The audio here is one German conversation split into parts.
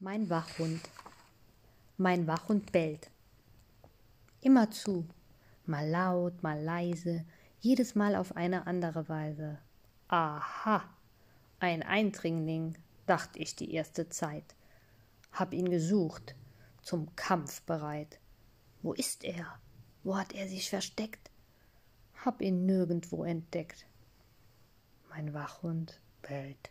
Mein Wachhund. Mein Wachhund bellt. Immerzu, mal laut, mal leise, jedes Mal auf eine andere Weise. Aha, ein Eindringling, dacht ich die erste Zeit. Hab ihn gesucht, zum Kampf bereit. Wo ist er? Wo hat er sich versteckt? Hab ihn nirgendwo entdeckt. Mein Wachhund bellt.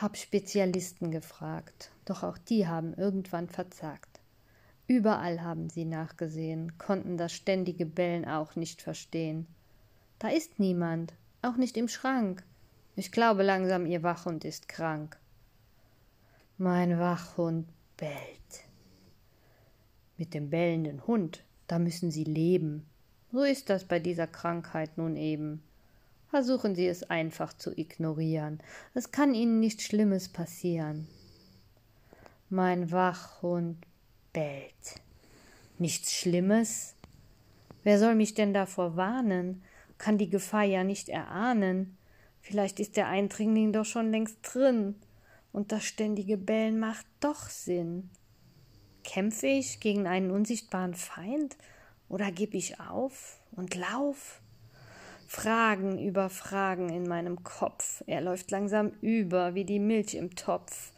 Hab Spezialisten gefragt, doch auch die haben irgendwann verzagt. Überall haben sie nachgesehen, konnten das ständige Bellen auch nicht verstehen. Da ist niemand, auch nicht im Schrank. Ich glaube langsam, ihr Wachhund ist krank. Mein Wachhund bellt. Mit dem bellenden Hund, da müssen sie leben. So ist das bei dieser Krankheit nun eben. Versuchen Sie es einfach zu ignorieren. Es kann Ihnen nichts Schlimmes passieren. Mein Wachhund bellt. Nichts Schlimmes? Wer soll mich denn davor warnen? Kann die Gefahr ja nicht erahnen. Vielleicht ist der Eindringling doch schon längst drin. Und das ständige Bellen macht doch Sinn. Kämpfe ich gegen einen unsichtbaren Feind? Oder geb ich auf und lauf? Fragen über Fragen in meinem Kopf. Er läuft langsam über wie die Milch im Topf.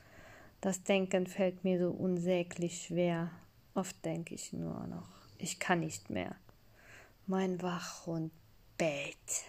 Das Denken fällt mir so unsäglich schwer. Oft denke ich nur noch, ich kann nicht mehr. Mein Wachhund bellt.